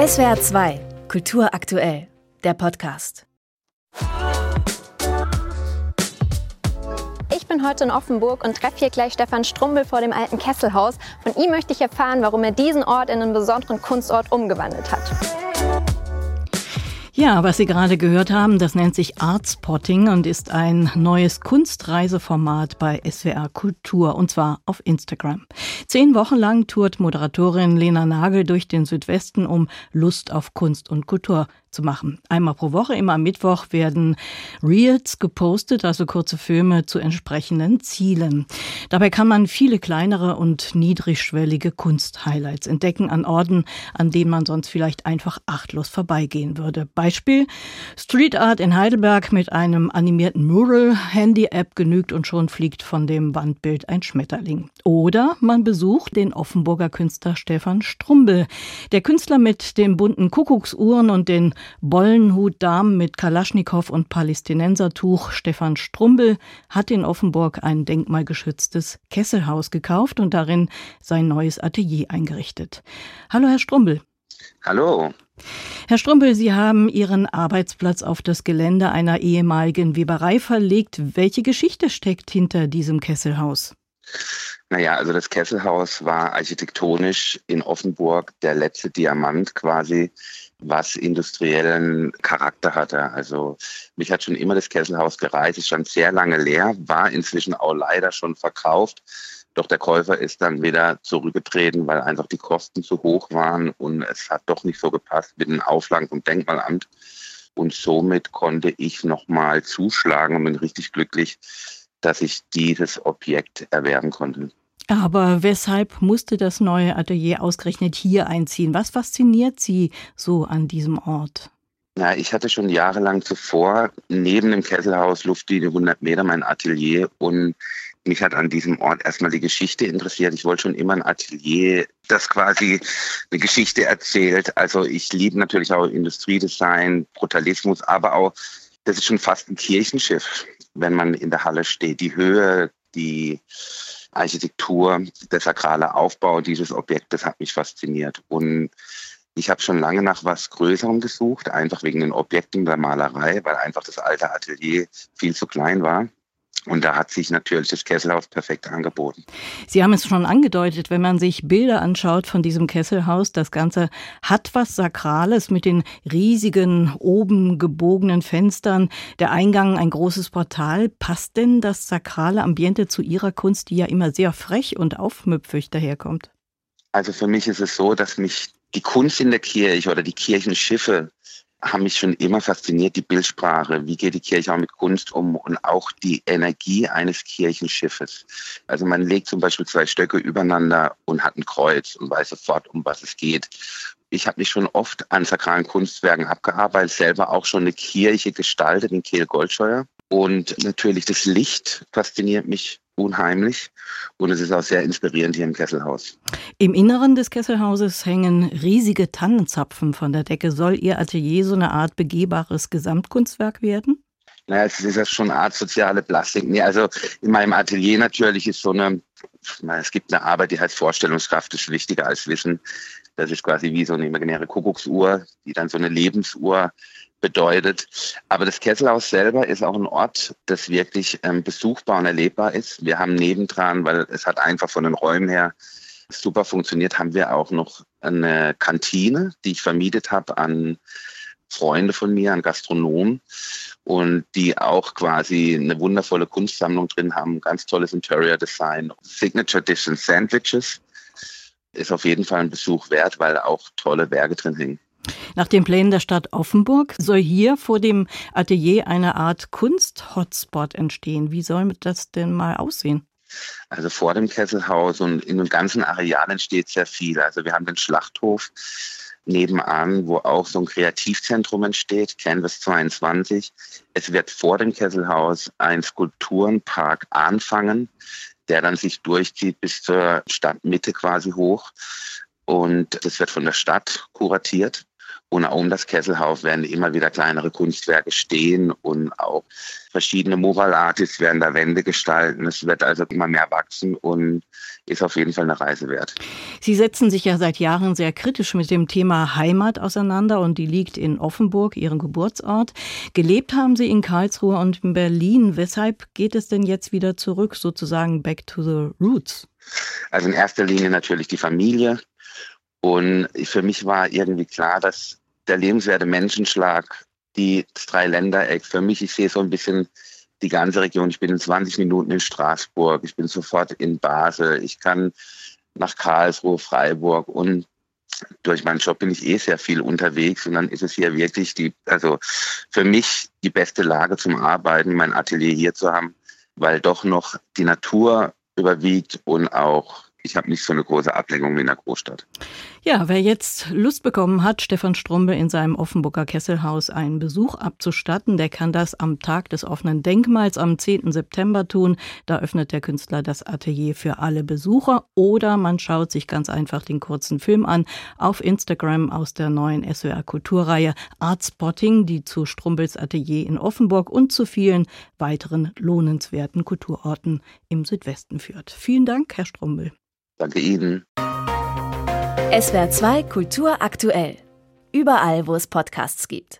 SWR 2, Kultur aktuell, der Podcast. Ich bin heute in Offenburg und treffe hier gleich Stefan Strumbel vor dem alten Kesselhaus. Von ihm möchte ich erfahren, warum er diesen Ort in einen besonderen Kunstort umgewandelt hat. Ja, was Sie gerade gehört haben, das nennt sich Artspotting und ist ein neues Kunstreiseformat bei SWR Kultur und zwar auf Instagram. Zehn Wochen lang tourt Moderatorin Lena Nagel durch den Südwesten, um Lust auf Kunst und Kultur zu machen. Einmal pro Woche, immer am Mittwoch, werden Reels gepostet, also kurze Filme zu entsprechenden Zielen. Dabei kann man viele kleinere und niedrigschwellige Kunsthighlights entdecken an Orten, an denen man sonst vielleicht einfach achtlos vorbeigehen würde. Beispiel Street Art in Heidelberg mit einem animierten Mural, Handy-App genügt und schon fliegt von dem Wandbild ein Schmetterling. Oder man besucht den Offenburger Künstler Stefan Strumbel. Der Künstler mit den bunten Kuckucksuhren und den Bollenhut-Damen mit Kalaschnikow und Palästinensertuch Stefan Strumbel hat in Offenburg ein denkmalgeschütztes Kesselhaus gekauft und darin sein neues Atelier eingerichtet. Hallo, Herr Strumbel. Hallo. Herr Strumbel, Sie haben Ihren Arbeitsplatz auf das Gelände einer ehemaligen Weberei verlegt. Welche Geschichte steckt hinter diesem Kesselhaus? Naja, also das Kesselhaus war architektonisch in Offenburg der letzte Diamant quasi was industriellen Charakter hatte. Also mich hat schon immer das Kesselhaus gereizt. Es stand sehr lange leer, war inzwischen auch leider schon verkauft. Doch der Käufer ist dann wieder zurückgetreten, weil einfach die Kosten zu hoch waren und es hat doch nicht so gepasst mit den Auflagen vom Denkmalamt. Und somit konnte ich nochmal zuschlagen und bin richtig glücklich, dass ich dieses Objekt erwerben konnte. Aber weshalb musste das neue Atelier ausgerechnet hier einziehen? Was fasziniert Sie so an diesem Ort? Ja, ich hatte schon jahrelang zuvor neben dem Kesselhaus Luftlinie 100 Meter mein Atelier und mich hat an diesem Ort erstmal die Geschichte interessiert. Ich wollte schon immer ein Atelier, das quasi eine Geschichte erzählt. Also ich liebe natürlich auch Industriedesign, Brutalismus, aber auch, das ist schon fast ein Kirchenschiff, wenn man in der Halle steht. Die Höhe, die Architektur, der sakrale Aufbau dieses Objektes hat mich fasziniert. Und ich habe schon lange nach was Größerem gesucht, einfach wegen den Objekten der Malerei, weil einfach das alte Atelier viel zu klein war. Und da hat sich natürlich das Kesselhaus perfekt angeboten. Sie haben es schon angedeutet, wenn man sich Bilder anschaut von diesem Kesselhaus, das Ganze hat was Sakrales mit den riesigen, oben gebogenen Fenstern, der Eingang ein großes Portal. Passt denn das sakrale Ambiente zu Ihrer Kunst, die ja immer sehr frech und aufmüpfig daherkommt? Also für mich ist es so, dass mich die Kunst in der Kirche oder die Kirchenschiffe haben mich schon immer fasziniert, die Bildsprache. Wie geht die Kirche auch mit Kunst um und auch die Energie eines Kirchenschiffes. Also man legt zum Beispiel zwei Stöcke übereinander und hat ein Kreuz und weiß sofort, um was es geht. Ich habe mich schon oft an sakralen Kunstwerken abgearbeitet, selber auch schon eine Kirche gestaltet in Kehl Goldscheuer. Und natürlich das Licht fasziniert mich unheimlich. Und es ist auch sehr inspirierend hier im Kesselhaus. Im Inneren des Kesselhauses hängen riesige Tannenzapfen von der Decke. Soll Ihr Atelier so eine Art begehbares Gesamtkunstwerk werden? Naja, es ist ja schon eine Art soziale Plastik. Nee, also in meinem Atelier natürlich ist so eine, es gibt eine Arbeit, die heißt Vorstellungskraft, ist wichtiger als Wissen. Das ist quasi wie so eine imaginäre Kuckucksuhr, die dann so eine Lebensuhr bedeutet. Aber das Kesselhaus selber ist auch ein Ort, das wirklich ähm, besuchbar und erlebbar ist. Wir haben nebendran, weil es hat einfach von den Räumen her super funktioniert, haben wir auch noch eine Kantine, die ich vermietet habe an Freunde von mir, an Gastronomen und die auch quasi eine wundervolle Kunstsammlung drin haben, ganz tolles Interior Design, Signature Dish Sandwiches. Ist auf jeden Fall ein Besuch wert, weil auch tolle Werke drin hängen. Nach den Plänen der Stadt Offenburg soll hier vor dem Atelier eine Art Kunst-Hotspot entstehen. Wie soll das denn mal aussehen? Also vor dem Kesselhaus und in dem ganzen Areal entsteht sehr viel. Also wir haben den Schlachthof nebenan, wo auch so ein Kreativzentrum entsteht, Canvas 22. Es wird vor dem Kesselhaus ein Skulpturenpark anfangen, der dann sich durchzieht bis zur Stadtmitte quasi hoch. Und das wird von der Stadt kuratiert. Und um das Kesselhaus werden immer wieder kleinere Kunstwerke stehen und auch verschiedene Mural-Artists werden da Wände gestalten. Es wird also immer mehr wachsen und ist auf jeden Fall eine Reise wert. Sie setzen sich ja seit Jahren sehr kritisch mit dem Thema Heimat auseinander und die liegt in Offenburg, Ihrem Geburtsort. Gelebt haben Sie in Karlsruhe und in Berlin. Weshalb geht es denn jetzt wieder zurück, sozusagen back to the roots? Also in erster Linie natürlich die Familie. Und für mich war irgendwie klar, dass der lebenswerte Menschenschlag, die Dreiländereck, für mich, ich sehe so ein bisschen die ganze Region. Ich bin in 20 Minuten in Straßburg, ich bin sofort in Basel, ich kann nach Karlsruhe, Freiburg und durch meinen Job bin ich eh sehr viel unterwegs und dann ist es hier wirklich die, also für mich die beste Lage zum Arbeiten, mein Atelier hier zu haben, weil doch noch die Natur überwiegt und auch ich habe nicht so eine große Ablenkung wie in der Großstadt. Ja, wer jetzt Lust bekommen hat, Stefan Strumbe in seinem Offenburger Kesselhaus einen Besuch abzustatten, der kann das am Tag des offenen Denkmals am 10. September tun. Da öffnet der Künstler das Atelier für alle Besucher oder man schaut sich ganz einfach den kurzen Film an auf Instagram aus der neuen SWR Kulturreihe Artspotting, die zu Strumbels Atelier in Offenburg und zu vielen weiteren lohnenswerten Kulturorten im Südwesten führt. Vielen Dank, Herr Strumbel. Danke Ihnen. SWR 2 Kultur aktuell. Überall, wo es Podcasts gibt.